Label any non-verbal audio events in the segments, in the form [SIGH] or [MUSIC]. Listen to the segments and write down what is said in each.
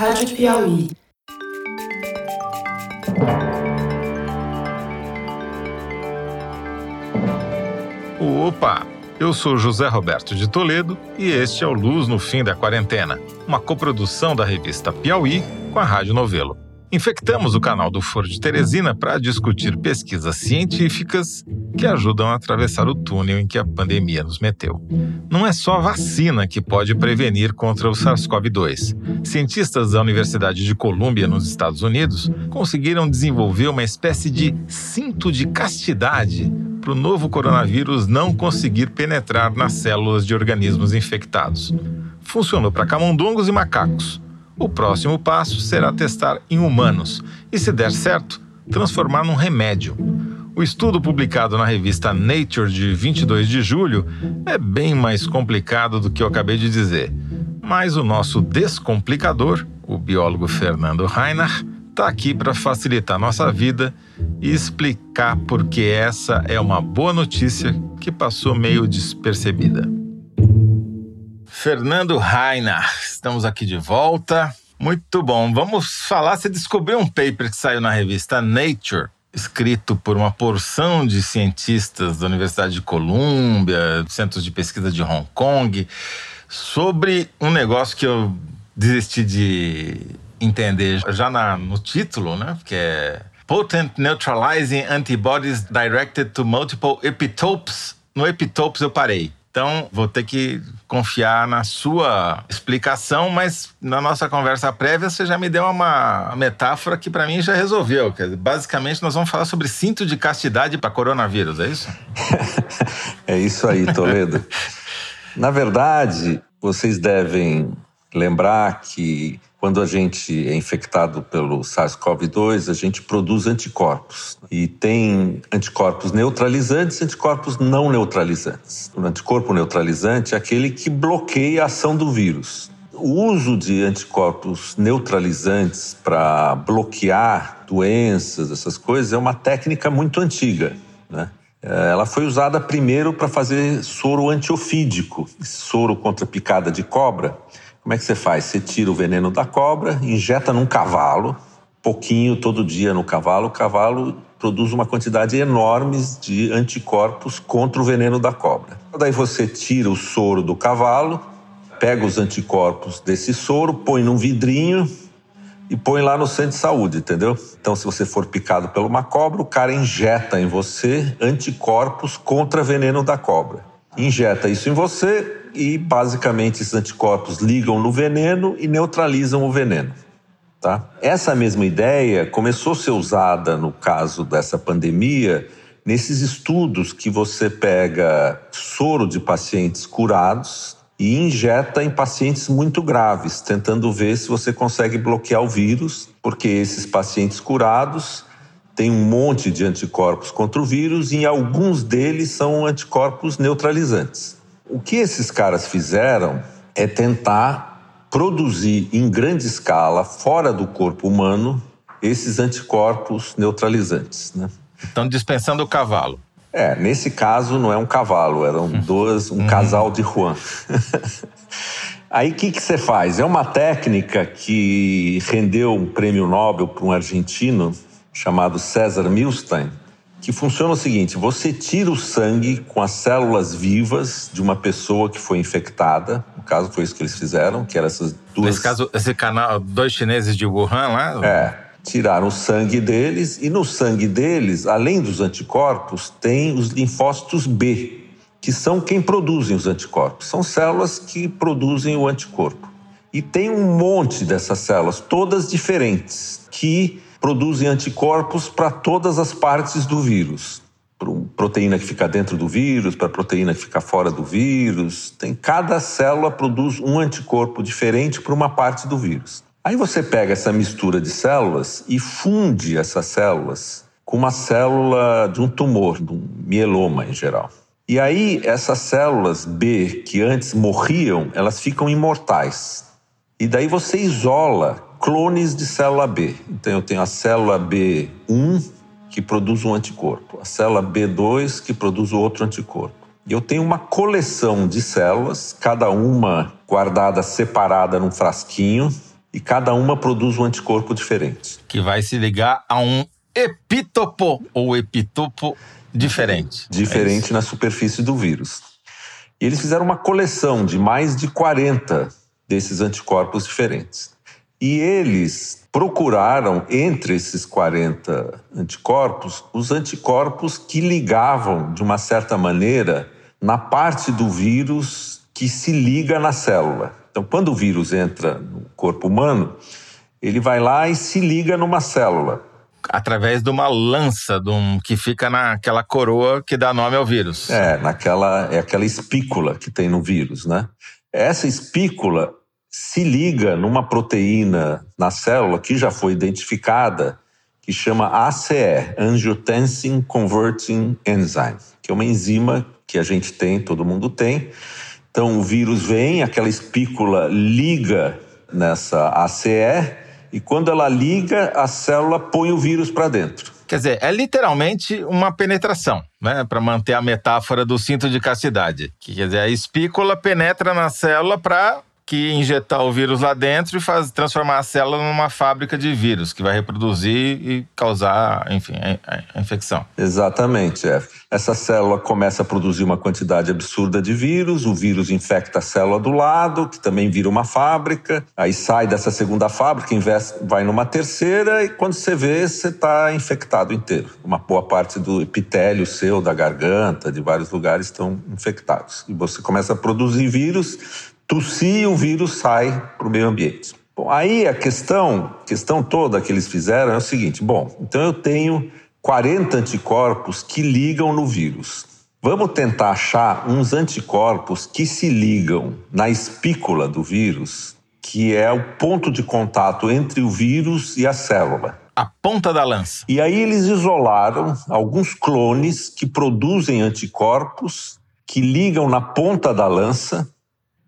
Rádio Piauí. Opa! Eu sou José Roberto de Toledo e este é o Luz no Fim da Quarentena, uma coprodução da revista Piauí com a Rádio Novelo. Infectamos o canal do Foro de Teresina para discutir pesquisas científicas que ajudam a atravessar o túnel em que a pandemia nos meteu. Não é só a vacina que pode prevenir contra o SARS-CoV-2. Cientistas da Universidade de Colômbia, nos Estados Unidos, conseguiram desenvolver uma espécie de cinto de castidade para o novo coronavírus não conseguir penetrar nas células de organismos infectados. Funcionou para camundongos e macacos o próximo passo será testar em humanos e, se der certo, transformar num remédio. O estudo publicado na revista Nature de 22 de julho é bem mais complicado do que eu acabei de dizer, mas o nosso descomplicador, o biólogo Fernando Reinach, está aqui para facilitar nossa vida e explicar por que essa é uma boa notícia que passou meio despercebida. Fernando Rainer, estamos aqui de volta. Muito bom. Vamos falar. Você descobriu um paper que saiu na revista Nature, escrito por uma porção de cientistas da Universidade de Colômbia, centros de pesquisa de Hong Kong, sobre um negócio que eu desisti de entender já na, no título, né? Que é Potent Neutralizing Antibodies Directed to Multiple Epitopes. No epitopes eu parei. Então, vou ter que confiar na sua explicação, mas na nossa conversa prévia você já me deu uma metáfora que para mim já resolveu. Basicamente, nós vamos falar sobre cinto de castidade para coronavírus, é isso? [LAUGHS] é isso aí, Toledo. [LAUGHS] na verdade, vocês devem lembrar que quando a gente é infectado pelo SARS-CoV-2, a gente produz anticorpos. E tem anticorpos neutralizantes e anticorpos não neutralizantes. O anticorpo neutralizante é aquele que bloqueia a ação do vírus. O uso de anticorpos neutralizantes para bloquear doenças, essas coisas, é uma técnica muito antiga. Né? Ela foi usada primeiro para fazer soro antiofídico, soro contra picada de cobra como é que você faz? Você tira o veneno da cobra, injeta num cavalo, pouquinho todo dia no cavalo, o cavalo produz uma quantidade enorme de anticorpos contra o veneno da cobra. Daí você tira o soro do cavalo, pega os anticorpos desse soro, põe num vidrinho e põe lá no centro de saúde, entendeu? Então, se você for picado por uma cobra, o cara injeta em você anticorpos contra veneno da cobra. Injeta isso em você, e basicamente esses anticorpos ligam no veneno e neutralizam o veneno. Tá? Essa mesma ideia começou a ser usada no caso dessa pandemia nesses estudos que você pega soro de pacientes curados e injeta em pacientes muito graves, tentando ver se você consegue bloquear o vírus, porque esses pacientes curados têm um monte de anticorpos contra o vírus e alguns deles são anticorpos neutralizantes. O que esses caras fizeram é tentar produzir em grande escala, fora do corpo humano, esses anticorpos neutralizantes. Né? Estão dispensando o cavalo. É, nesse caso não é um cavalo, eram hum. dois, um hum. casal de Juan. [LAUGHS] Aí o que, que você faz? É uma técnica que rendeu um prêmio Nobel para um argentino chamado César Milstein, que funciona o seguinte: você tira o sangue com as células vivas de uma pessoa que foi infectada. No caso, foi isso que eles fizeram, que eram essas duas. Nesse caso, esse canal, dois chineses de Wuhan lá? É. Tiraram o sangue deles e no sangue deles, além dos anticorpos, tem os linfócitos B, que são quem produzem os anticorpos. São células que produzem o anticorpo. E tem um monte dessas células, todas diferentes, que produzem anticorpos para todas as partes do vírus. Para proteína que fica dentro do vírus, para proteína que fica fora do vírus. Tem cada célula produz um anticorpo diferente para uma parte do vírus. Aí você pega essa mistura de células e funde essas células com uma célula de um tumor, de um mieloma em geral. E aí essas células B que antes morriam, elas ficam imortais. E daí você isola clones de célula B. Então eu tenho a célula B1 que produz um anticorpo, a célula B2 que produz outro anticorpo. E eu tenho uma coleção de células, cada uma guardada separada num frasquinho, e cada uma produz um anticorpo diferente. Que vai se ligar a um epítopo ou epitopo diferente. Diferente é na superfície do vírus. E eles fizeram uma coleção de mais de 40 desses anticorpos diferentes. E eles procuraram, entre esses 40 anticorpos, os anticorpos que ligavam, de uma certa maneira, na parte do vírus que se liga na célula. Então, quando o vírus entra no corpo humano, ele vai lá e se liga numa célula. Através de uma lança de um, que fica naquela coroa que dá nome ao vírus. É, naquela, é aquela espícula que tem no vírus, né? Essa espícula se liga numa proteína na célula que já foi identificada, que chama ACE, Angiotensin Converting Enzyme, que é uma enzima que a gente tem, todo mundo tem, então o vírus vem, aquela espícula liga nessa ACE e quando ela liga, a célula põe o vírus para dentro. Quer dizer, é literalmente uma penetração, né? Para manter a metáfora do cinto de castidade. Quer dizer, a espícula penetra na célula para que injetar o vírus lá dentro e faz, transformar a célula numa fábrica de vírus que vai reproduzir e causar, enfim, a, a infecção. Exatamente, é. Essa célula começa a produzir uma quantidade absurda de vírus, o vírus infecta a célula do lado, que também vira uma fábrica, aí sai dessa segunda fábrica, vai numa terceira e quando você vê, você está infectado inteiro. Uma boa parte do epitélio seu, da garganta, de vários lugares estão infectados. E você começa a produzir vírus tossir e o vírus sai para o meio ambiente. Bom, aí a questão, questão toda que eles fizeram é o seguinte: bom, então eu tenho 40 anticorpos que ligam no vírus. Vamos tentar achar uns anticorpos que se ligam na espícula do vírus, que é o ponto de contato entre o vírus e a célula. A ponta da lança. E aí eles isolaram alguns clones que produzem anticorpos que ligam na ponta da lança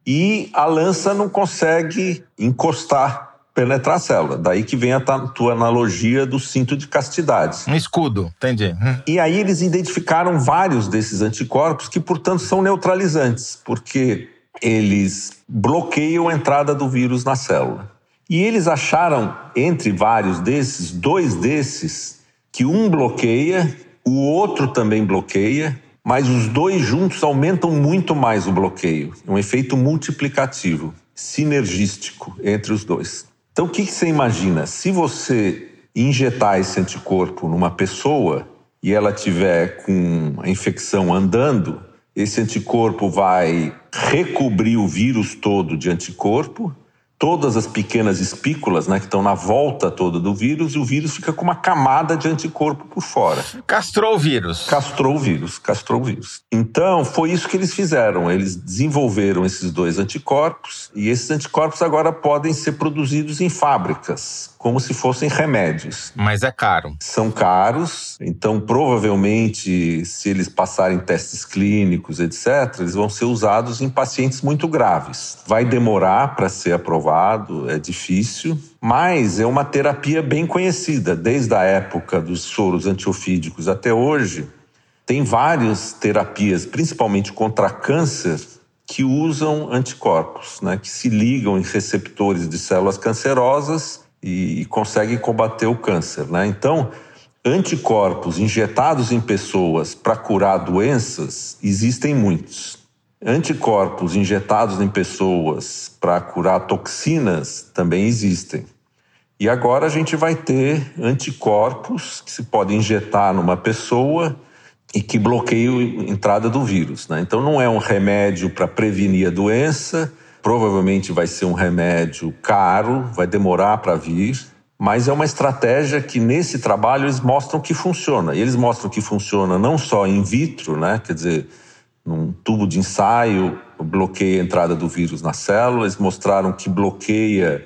e a lança não consegue encostar, penetrar a célula. Daí que vem a tua analogia do cinto de castidade. Um escudo, entendi. Hum. E aí eles identificaram vários desses anticorpos que, portanto, são neutralizantes, porque eles bloqueiam a entrada do vírus na célula. E eles acharam, entre vários desses, dois desses, que um bloqueia, o outro também bloqueia, mas os dois juntos aumentam muito mais o bloqueio. Um efeito multiplicativo, sinergístico entre os dois. Então, o que, você imagina? Se você injetar esse anticorpo numa pessoa e ela tiver com a infecção andando, esse anticorpo vai recobrir o vírus todo de anticorpo todas as pequenas espículas né, que estão na volta toda do vírus e o vírus fica com uma camada de anticorpo por fora. Castrou o vírus. Castrou o vírus, castrou o vírus. Então, foi isso que eles fizeram. Eles desenvolveram esses dois anticorpos e esses anticorpos agora podem ser produzidos em fábricas como se fossem remédios. Mas é caro. São caros, então provavelmente, se eles passarem testes clínicos, etc., eles vão ser usados em pacientes muito graves. Vai demorar para ser aprovado, é difícil, mas é uma terapia bem conhecida, desde a época dos soros antiofídicos até hoje. Tem várias terapias, principalmente contra câncer, que usam anticorpos, né, que se ligam em receptores de células cancerosas e, conseguem combater o câncer. Né? Então, anticorpos injetados em pessoas para curar doenças existem muitos. Anticorpos injetados em pessoas para curar toxinas também existem. E agora a gente vai ter anticorpos que se podem injetar numa pessoa e que bloqueiam a entrada do vírus. Né? Então não é um remédio para prevenir a doença, Provavelmente vai ser um remédio caro, vai demorar para vir, mas é uma estratégia que nesse trabalho eles mostram que funciona. E eles mostram que funciona não só in vitro, né? quer dizer, num tubo de ensaio, bloqueia a entrada do vírus na célula, eles mostraram que bloqueia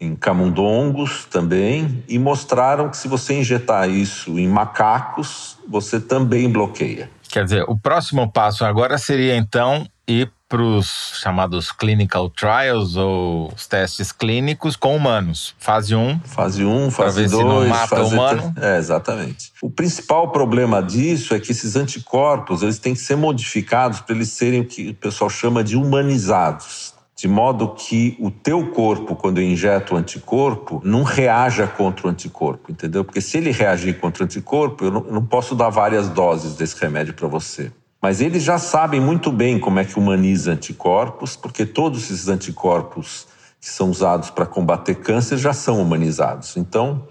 em camundongos também, e mostraram que se você injetar isso em macacos, você também bloqueia. Quer dizer, o próximo passo agora seria então ir para os chamados clinical trials ou os testes clínicos com humanos. Fase 1. Um, fase 1, um, fase 2. se não mata fase humano. É, exatamente. O principal problema disso é que esses anticorpos eles têm que ser modificados para eles serem o que o pessoal chama de humanizados. de modo que o teu corpo, quando injeta o anticorpo, não reaja contra o anticorpo, entendeu? Porque se ele reagir contra o anticorpo, eu não, eu não posso dar várias doses desse remédio para você. Mas eles já sabem muito bem como é que humaniza anticorpos, porque todos esses anticorpos que são usados para combater câncer já são humanizados. Então,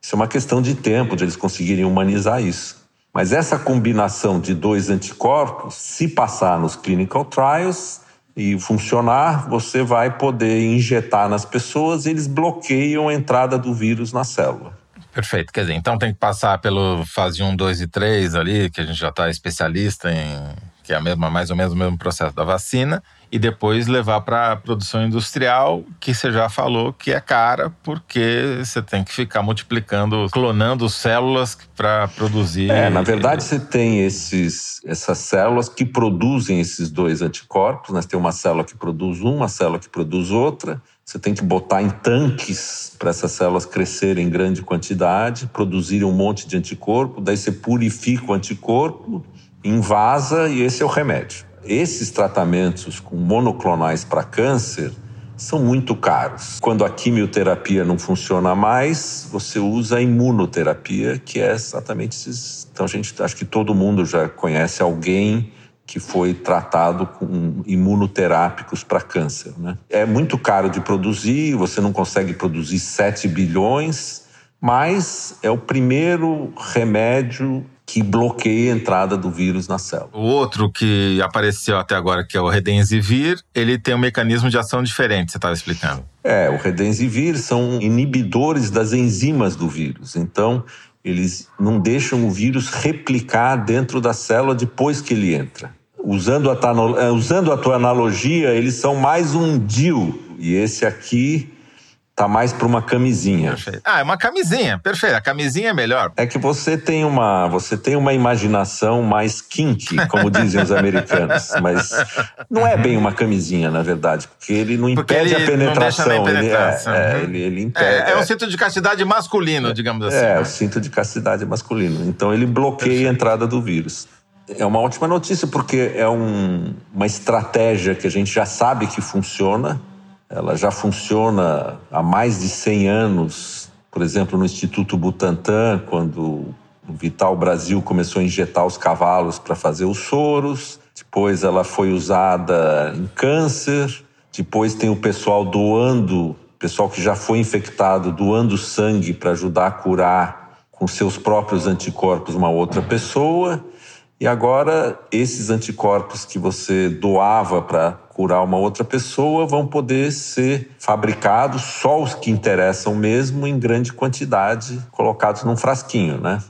isso é uma questão de tempo de eles conseguirem humanizar isso. Mas essa combinação de dois anticorpos, se passar nos clinical trials, e funcionar, você vai poder injetar nas pessoas e eles bloqueiam a entrada do vírus na célula. Perfeito. Quer dizer, então tem que passar pelo fase 1, 2 e 3 ali, que a gente já está especialista em que é a mesma, mais ou menos o mesmo processo da vacina, e depois levar para a produção industrial, que você já falou que é cara, porque você tem que ficar multiplicando, clonando células para produzir. É, na verdade, você tem esses, essas células que produzem esses dois anticorpos, né? Você tem uma célula que produz uma, uma célula que produz outra. Você tem que botar em tanques para essas células crescerem em grande quantidade, produzirem um monte de anticorpo, daí você purifica o anticorpo invasa e esse é o remédio. Esses tratamentos com monoclonais para câncer são muito caros. Quando a quimioterapia não funciona mais, você usa a imunoterapia, que é exatamente esses. Então, gente acho que todo mundo já conhece alguém que foi tratado com imunoterápicos para câncer. Né? É muito caro de produzir, você não consegue produzir 7 bilhões, mas é o primeiro remédio que bloqueia a entrada do vírus na célula. O outro que apareceu até agora, que é o Redensivir, ele tem um mecanismo de ação diferente, você estava explicando. É, o Redensivir são inibidores das enzimas do vírus. Então, eles não deixam o vírus replicar dentro da célula depois que ele entra. Usando a, é, usando a tua analogia, eles são mais um DIL. E esse aqui Tá mais para uma camisinha. Perfeito. Ah, é uma camisinha, perfeito. A camisinha é melhor. É que você tem uma, você tem uma imaginação mais kinky, como dizem os americanos, [LAUGHS] mas não é bem uma camisinha, na verdade, porque ele não impede ele a penetração. Não penetração. Ele, é, é, ele, ele impede. É, é um cinto de castidade masculino, digamos assim. É, né? o cinto de castidade masculino. Então ele bloqueia perfeito. a entrada do vírus. É uma ótima notícia porque é um, uma estratégia que a gente já sabe que funciona ela já funciona há mais de 100 anos, por exemplo, no Instituto Butantan, quando o Vital Brasil começou a injetar os cavalos para fazer os soros. Depois ela foi usada em câncer. Depois tem o pessoal doando, pessoal que já foi infectado, doando sangue para ajudar a curar com seus próprios anticorpos uma outra pessoa. E agora, esses anticorpos que você doava para curar uma outra pessoa vão poder ser fabricados, só os que interessam mesmo, em grande quantidade, colocados num frasquinho, né?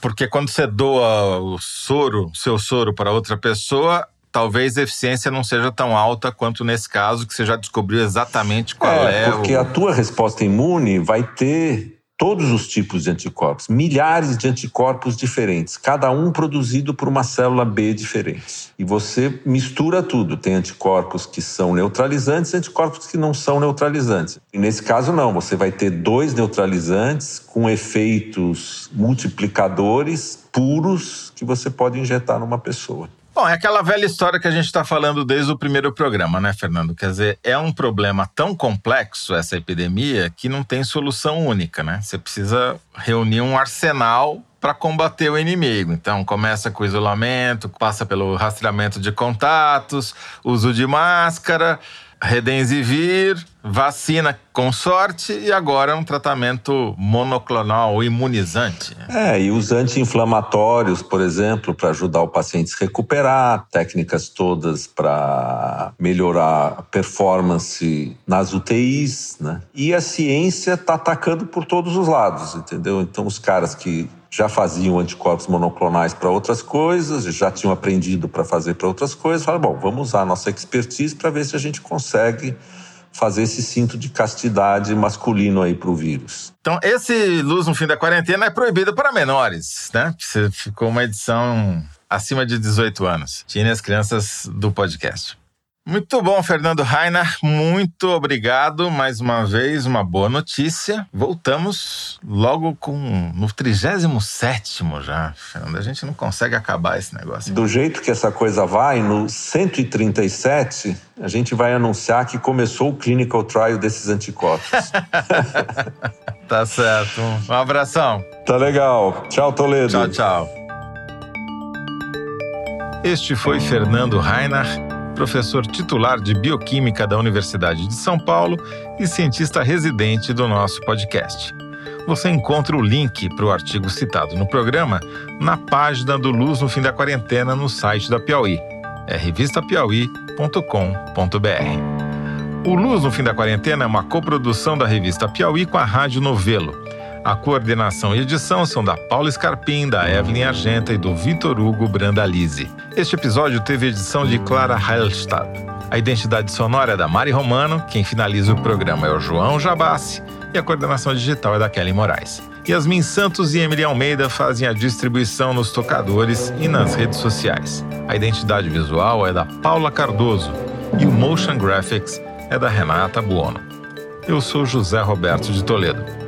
Porque quando você doa o soro, seu soro para outra pessoa, talvez a eficiência não seja tão alta quanto nesse caso, que você já descobriu exatamente qual é. É, porque o... a tua resposta imune vai ter todos os tipos de anticorpos, milhares de anticorpos diferentes, cada um produzido por uma célula B diferente. E você mistura tudo. Tem anticorpos que são neutralizantes e anticorpos que não são neutralizantes. E nesse caso, não. Você vai ter dois neutralizantes com efeitos multiplicadores puros que você pode injetar numa pessoa. Bom, é aquela velha história que a gente está falando desde o primeiro programa, né, Fernando? Quer dizer, é um problema tão complexo essa epidemia que não tem solução única, né? Você precisa reunir um arsenal para combater o inimigo. Então, começa com o isolamento, passa pelo rastreamento de contatos, uso de máscara Redensivir, vacina com sorte e agora um tratamento monoclonal imunizante. É, e os anti-inflamatórios, por exemplo, para ajudar o paciente a se recuperar, técnicas todas para melhorar a performance nas UTIs, né? E a ciência está atacando por todos os lados, entendeu? Então, os caras que já faziam anticorpos monoclonais para outras coisas, já tinham aprendido para fazer para outras coisas. Falaram, bom, vamos usar a nossa expertise para ver se a gente consegue fazer esse cinto de castidade masculino aí para o vírus. Então, esse Luz no Fim da Quarentena é proibido para menores, né? Ficou uma edição acima de 18 anos. Tinha as crianças do podcast. Muito bom, Fernando Rainer. Muito obrigado mais uma vez. Uma boa notícia. Voltamos logo com no 37 já. Fernando, a gente não consegue acabar esse negócio. Do jeito que essa coisa vai, no 137, a gente vai anunciar que começou o clinical trial desses anticorpos. [LAUGHS] tá certo. Um abração. Tá legal. Tchau, Toledo. Tchau, tchau. Este foi Fernando Rainer professor titular de Bioquímica da Universidade de São Paulo e cientista residente do nosso podcast. Você encontra o link para o artigo citado no programa na página do Luz no Fim da Quarentena no site da Piauí, é revistapiauí.com.br. O Luz no Fim da Quarentena é uma coprodução da revista Piauí com a Rádio Novelo a coordenação e edição são da Paula Scarpim, da Evelyn Argenta e do Vitor Hugo Brandalize. Este episódio teve edição de Clara Heilstad. A identidade sonora é da Mari Romano, quem finaliza o programa é o João Jabassi e a coordenação digital é da Kelly Moraes. Yasmin Santos e Emily Almeida fazem a distribuição nos tocadores e nas redes sociais. A identidade visual é da Paula Cardoso e o Motion Graphics é da Renata Buono. Eu sou José Roberto de Toledo.